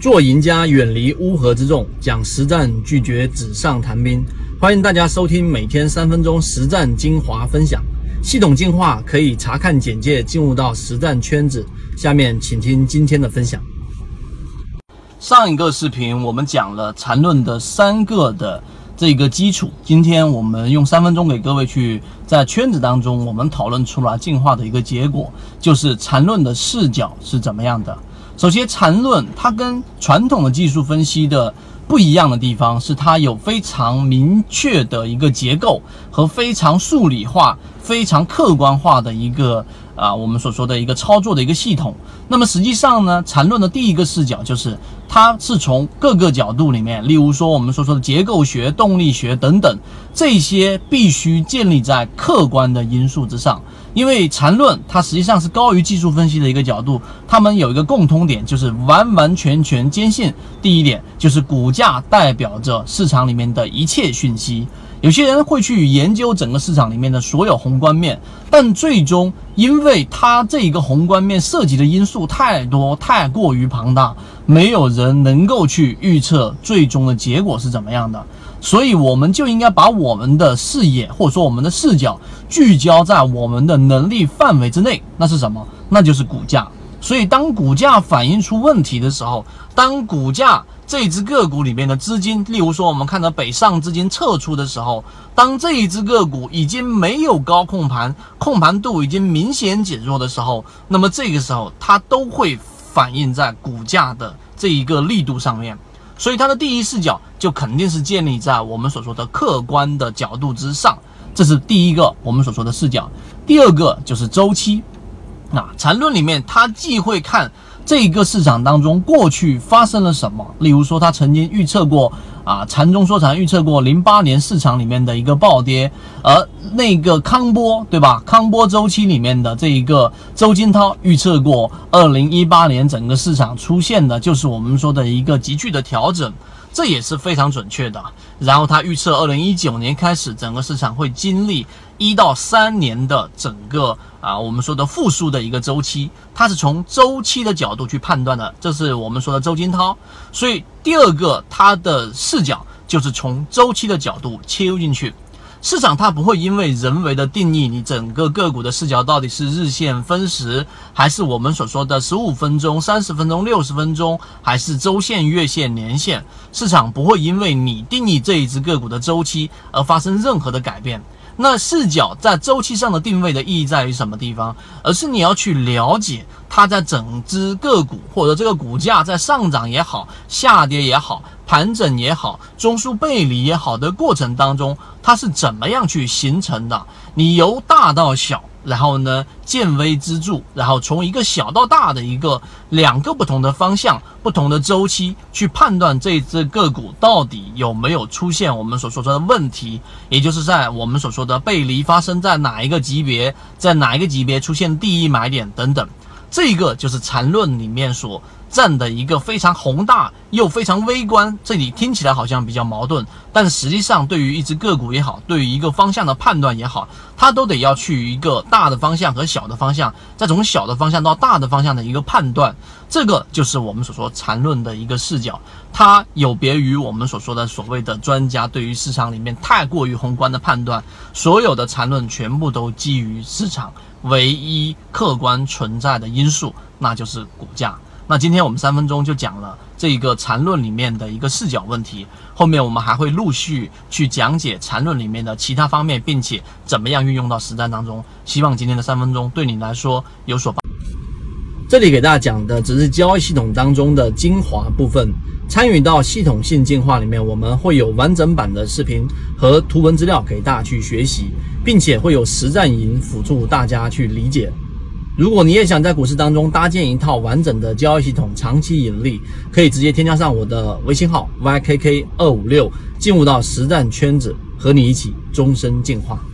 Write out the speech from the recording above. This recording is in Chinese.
做赢家，远离乌合之众，讲实战，拒绝纸上谈兵。欢迎大家收听每天三分钟实战精华分享。系统进化可以查看简介，进入到实战圈子。下面请听今天的分享。上一个视频我们讲了缠论的三个的这个基础，今天我们用三分钟给各位去在圈子当中，我们讨论出了进化的一个结果，就是缠论的视角是怎么样的。首先，缠论它跟传统的技术分析的不一样的地方是，它有非常明确的一个结构和非常数理化。非常客观化的一个啊，我们所说的一个操作的一个系统。那么实际上呢，缠论的第一个视角就是，它是从各个角度里面，例如说我们所说的结构学、动力学等等，这些必须建立在客观的因素之上。因为缠论它实际上是高于技术分析的一个角度，他们有一个共通点，就是完完全全坚信第一点，就是股价代表着市场里面的一切讯息。有些人会去研究整个市场里面的所有宏观面，但最终因为它这一个宏观面涉及的因素太多、太过于庞大，没有人能够去预测最终的结果是怎么样的。所以，我们就应该把我们的视野或者说我们的视角聚焦在我们的能力范围之内。那是什么？那就是股价。所以，当股价反映出问题的时候，当股价这只个股里面的资金，例如说我们看到北上资金撤出的时候，当这一只个股已经没有高控盘，控盘度已经明显减弱的时候，那么这个时候它都会反映在股价的这一个力度上面。所以它的第一视角就肯定是建立在我们所说的客观的角度之上，这是第一个我们所说的视角。第二个就是周期，那缠论里面它既会看。这个市场当中，过去发生了什么？例如说，他曾经预测过啊，禅中说禅预测过零八年市场里面的一个暴跌，而那个康波对吧？康波周期里面的这一个周金涛预测过二零一八年整个市场出现的就是我们说的一个急剧的调整。这也是非常准确的。然后他预测，二零一九年开始，整个市场会经历一到三年的整个啊，我们说的复苏的一个周期。他是从周期的角度去判断的，这是我们说的周金涛。所以第二个，他的视角就是从周期的角度切入进去。市场它不会因为人为的定义，你整个个股的视角到底是日线分时，还是我们所说的十五分钟、三十分钟、六十分钟，还是周线、月线、年线，市场不会因为你定义这一只个股的周期而发生任何的改变。那视角在周期上的定位的意义在于什么地方？而是你要去了解它在整只个股或者这个股价在上涨也好、下跌也好。盘整也好，中枢背离也好的过程当中，它是怎么样去形成的？你由大到小，然后呢见微知著，然后从一个小到大的一个两个不同的方向、不同的周期去判断这只个股到底有没有出现我们所说的问题，也就是在我们所说的背离发生在哪一个级别，在哪一个级别出现第一买点等等。这个就是缠论里面所占的一个非常宏大又非常微观，这里听起来好像比较矛盾，但实际上对于一只个股也好，对于一个方向的判断也好，它都得要去一个大的方向和小的方向，再从小的方向到大的方向的一个判断，这个就是我们所说缠论的一个视角，它有别于我们所说的所谓的专家对于市场里面太过于宏观的判断，所有的缠论全部都基于市场。唯一客观存在的因素，那就是股价。那今天我们三分钟就讲了这一个缠论里面的一个视角问题，后面我们还会陆续去讲解缠论里面的其他方面，并且怎么样运用到实战当中。希望今天的三分钟对你来说有所帮。这里给大家讲的只是交易系统当中的精华部分。参与到系统性进化里面，我们会有完整版的视频和图文资料给大家去学习，并且会有实战营辅助大家去理解。如果你也想在股市当中搭建一套完整的交易系统，长期盈利，可以直接添加上我的微信号 ykk 二五六，进入到实战圈子，和你一起终身进化。